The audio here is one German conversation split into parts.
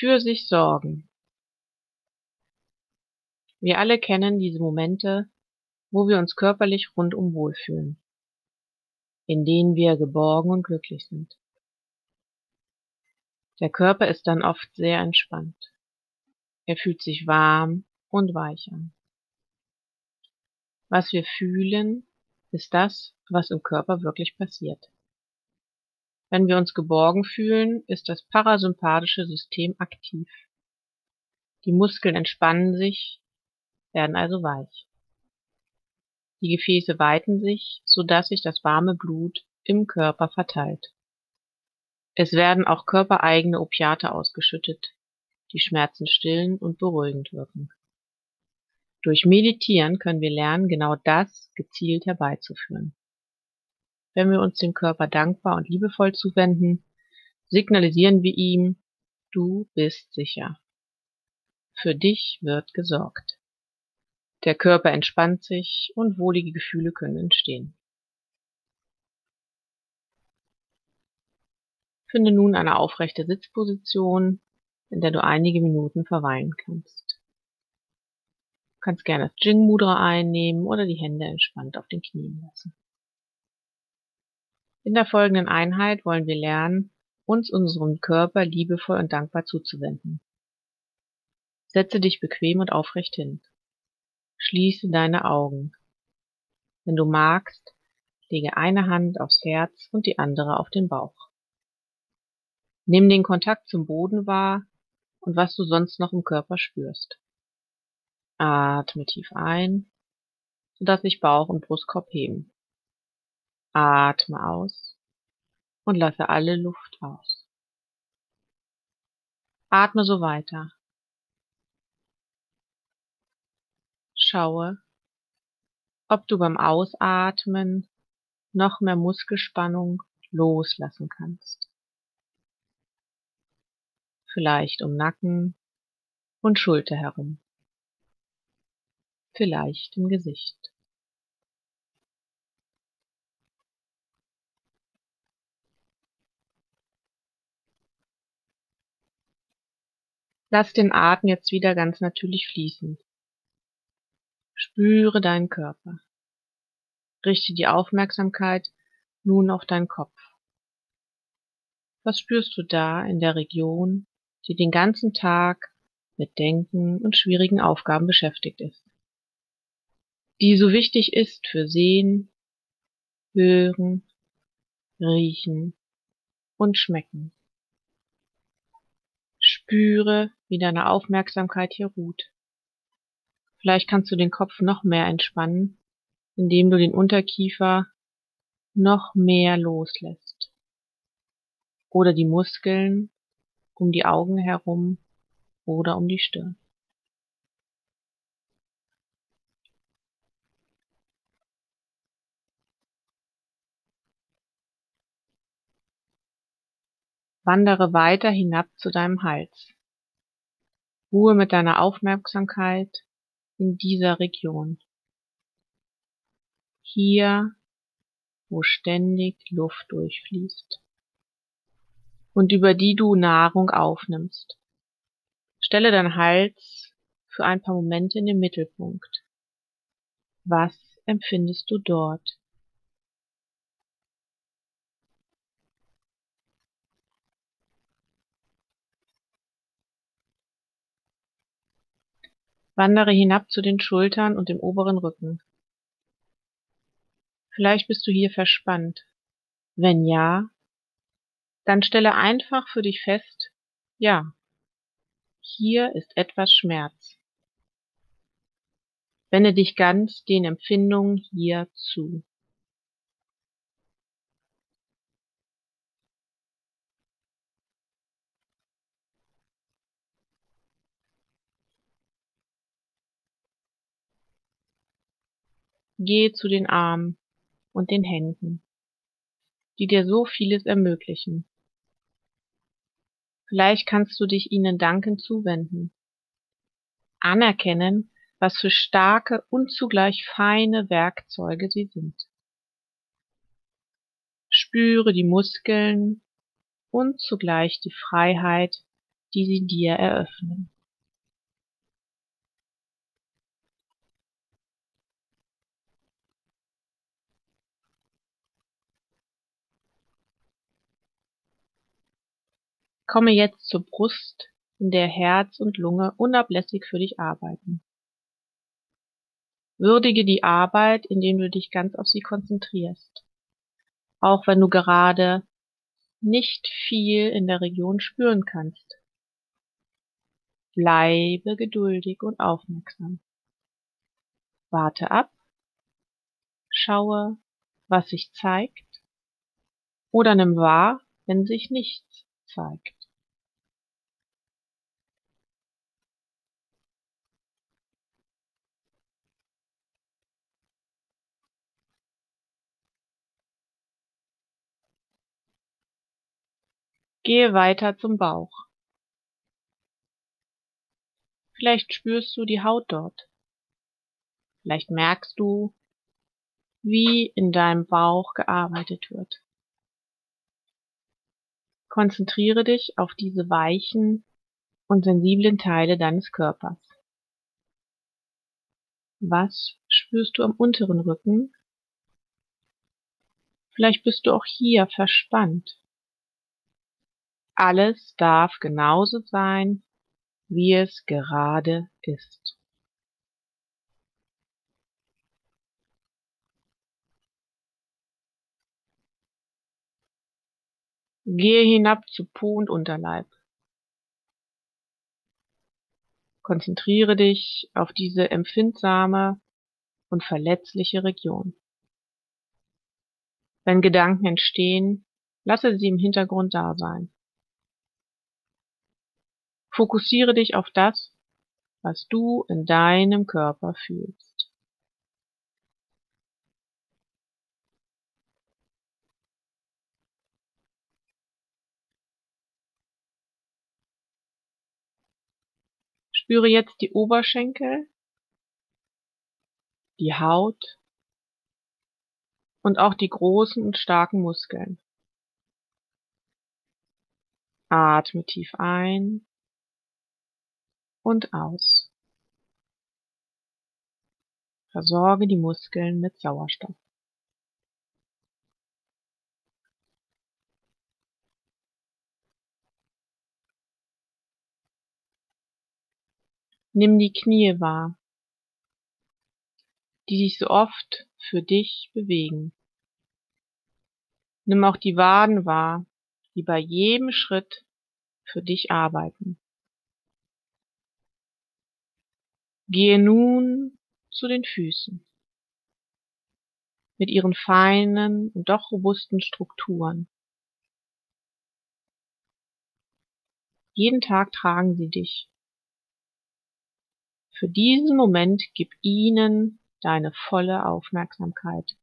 Für sich sorgen. Wir alle kennen diese Momente, wo wir uns körperlich rundum wohlfühlen, in denen wir geborgen und glücklich sind. Der Körper ist dann oft sehr entspannt. Er fühlt sich warm und weich an. Was wir fühlen, ist das, was im Körper wirklich passiert. Wenn wir uns geborgen fühlen, ist das parasympathische System aktiv. Die Muskeln entspannen sich, werden also weich. Die Gefäße weiten sich, so dass sich das warme Blut im Körper verteilt. Es werden auch körpereigene Opiate ausgeschüttet, die Schmerzen stillen und beruhigend wirken. Durch Meditieren können wir lernen, genau das gezielt herbeizuführen. Wenn wir uns dem Körper dankbar und liebevoll zuwenden, signalisieren wir ihm, du bist sicher. Für dich wird gesorgt. Der Körper entspannt sich und wohlige Gefühle können entstehen. Finde nun eine aufrechte Sitzposition, in der du einige Minuten verweilen kannst. Du kannst gerne das Jing Mudra einnehmen oder die Hände entspannt auf den Knien lassen. In der folgenden Einheit wollen wir lernen, uns unserem Körper liebevoll und dankbar zuzuwenden. Setze dich bequem und aufrecht hin. Schließe deine Augen. Wenn du magst, lege eine Hand aufs Herz und die andere auf den Bauch. Nimm den Kontakt zum Boden wahr und was du sonst noch im Körper spürst. Atme tief ein, sodass sich Bauch und Brustkorb heben. Atme aus und lasse alle Luft aus. Atme so weiter. Schaue, ob du beim Ausatmen noch mehr Muskelspannung loslassen kannst. Vielleicht um Nacken und Schulter herum. Vielleicht im Gesicht. Lass den Atem jetzt wieder ganz natürlich fließen. Spüre deinen Körper. Richte die Aufmerksamkeit nun auf deinen Kopf. Was spürst du da in der Region, die den ganzen Tag mit Denken und schwierigen Aufgaben beschäftigt ist? Die so wichtig ist für Sehen, Hören, Riechen und Schmecken. Spüre, wie deine Aufmerksamkeit hier ruht. Vielleicht kannst du den Kopf noch mehr entspannen, indem du den Unterkiefer noch mehr loslässt. Oder die Muskeln um die Augen herum oder um die Stirn. Wandere weiter hinab zu deinem Hals. Ruhe mit deiner Aufmerksamkeit in dieser Region. Hier, wo ständig Luft durchfließt und über die du Nahrung aufnimmst. Stelle deinen Hals für ein paar Momente in den Mittelpunkt. Was empfindest du dort? Wandere hinab zu den Schultern und dem oberen Rücken. Vielleicht bist du hier verspannt. Wenn ja, dann stelle einfach für dich fest, ja, hier ist etwas Schmerz. Wende dich ganz den Empfindungen hier zu. Gehe zu den Armen und den Händen, die dir so vieles ermöglichen. Vielleicht kannst du dich ihnen dankend zuwenden. Anerkennen, was für starke und zugleich feine Werkzeuge sie sind. Spüre die Muskeln und zugleich die Freiheit, die sie dir eröffnen. Komme jetzt zur Brust, in der Herz und Lunge unablässig für dich arbeiten. Würdige die Arbeit, indem du dich ganz auf sie konzentrierst, auch wenn du gerade nicht viel in der Region spüren kannst. Bleibe geduldig und aufmerksam. Warte ab, schaue, was sich zeigt, oder nimm wahr, wenn sich nichts zeigt. Gehe weiter zum Bauch. Vielleicht spürst du die Haut dort. Vielleicht merkst du, wie in deinem Bauch gearbeitet wird. Konzentriere dich auf diese weichen und sensiblen Teile deines Körpers. Was spürst du am unteren Rücken? Vielleicht bist du auch hier verspannt. Alles darf genauso sein, wie es gerade ist. Gehe hinab zu Po und Unterleib. Konzentriere dich auf diese empfindsame und verletzliche Region. Wenn Gedanken entstehen, lasse sie im Hintergrund da sein. Fokussiere dich auf das, was du in deinem Körper fühlst. Spüre jetzt die Oberschenkel, die Haut und auch die großen und starken Muskeln. Atme tief ein und aus. Versorge die Muskeln mit Sauerstoff. Nimm die Knie wahr, die sich so oft für dich bewegen. Nimm auch die Waden wahr, die bei jedem Schritt für dich arbeiten. Gehe nun zu den Füßen mit ihren feinen und doch robusten Strukturen. Jeden Tag tragen sie dich. Für diesen Moment gib ihnen deine volle Aufmerksamkeit.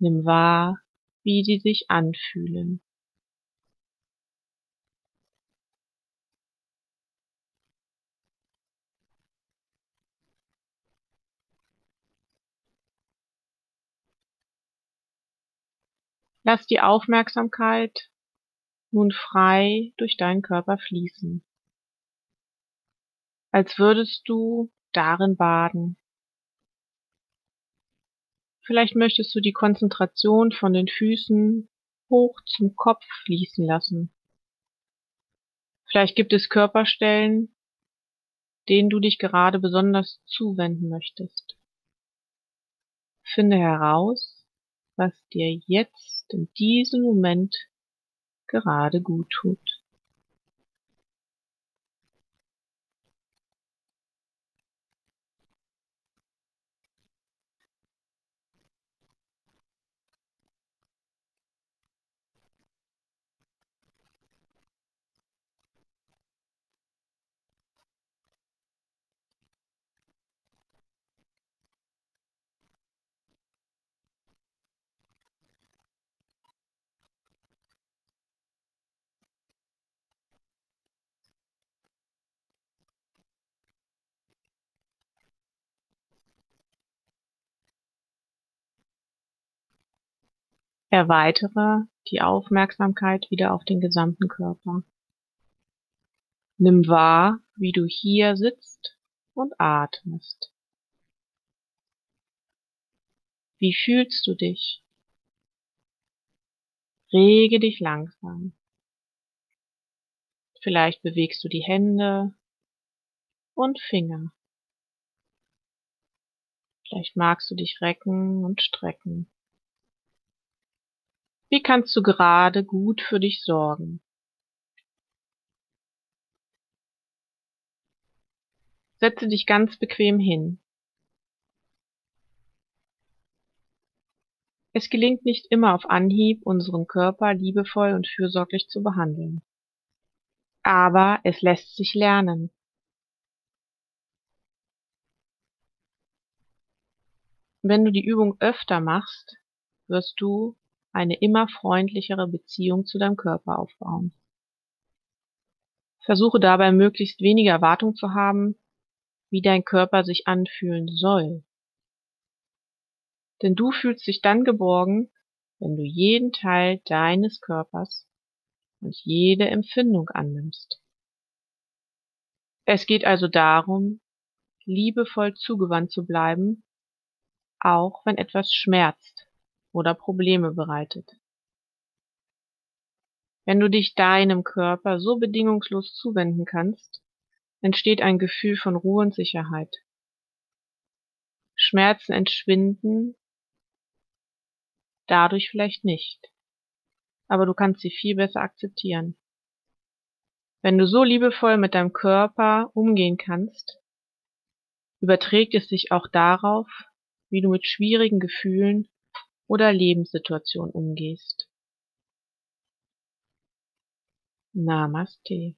Nimm wahr, wie sie sich anfühlen. Lass die Aufmerksamkeit nun frei durch deinen Körper fließen, als würdest du darin baden. Vielleicht möchtest du die Konzentration von den Füßen hoch zum Kopf fließen lassen. Vielleicht gibt es Körperstellen, denen du dich gerade besonders zuwenden möchtest. Finde heraus, was dir jetzt in diesem Moment gerade gut tut. Erweitere die Aufmerksamkeit wieder auf den gesamten Körper. Nimm wahr, wie du hier sitzt und atmest. Wie fühlst du dich? Rege dich langsam. Vielleicht bewegst du die Hände und Finger. Vielleicht magst du dich recken und strecken. Wie kannst du gerade gut für dich sorgen? Setze dich ganz bequem hin. Es gelingt nicht immer auf Anhieb, unseren Körper liebevoll und fürsorglich zu behandeln. Aber es lässt sich lernen. Wenn du die Übung öfter machst, wirst du eine immer freundlichere Beziehung zu deinem Körper aufbauen. Versuche dabei möglichst wenige Erwartung zu haben, wie dein Körper sich anfühlen soll. Denn du fühlst dich dann geborgen, wenn du jeden Teil deines Körpers und jede Empfindung annimmst. Es geht also darum, liebevoll zugewandt zu bleiben auch wenn etwas schmerzt oder Probleme bereitet. Wenn du dich deinem Körper so bedingungslos zuwenden kannst, entsteht ein Gefühl von Ruhe und Sicherheit. Schmerzen entschwinden dadurch vielleicht nicht, aber du kannst sie viel besser akzeptieren. Wenn du so liebevoll mit deinem Körper umgehen kannst, überträgt es sich auch darauf, wie du mit schwierigen Gefühlen oder Lebenssituationen umgehst. Namaste.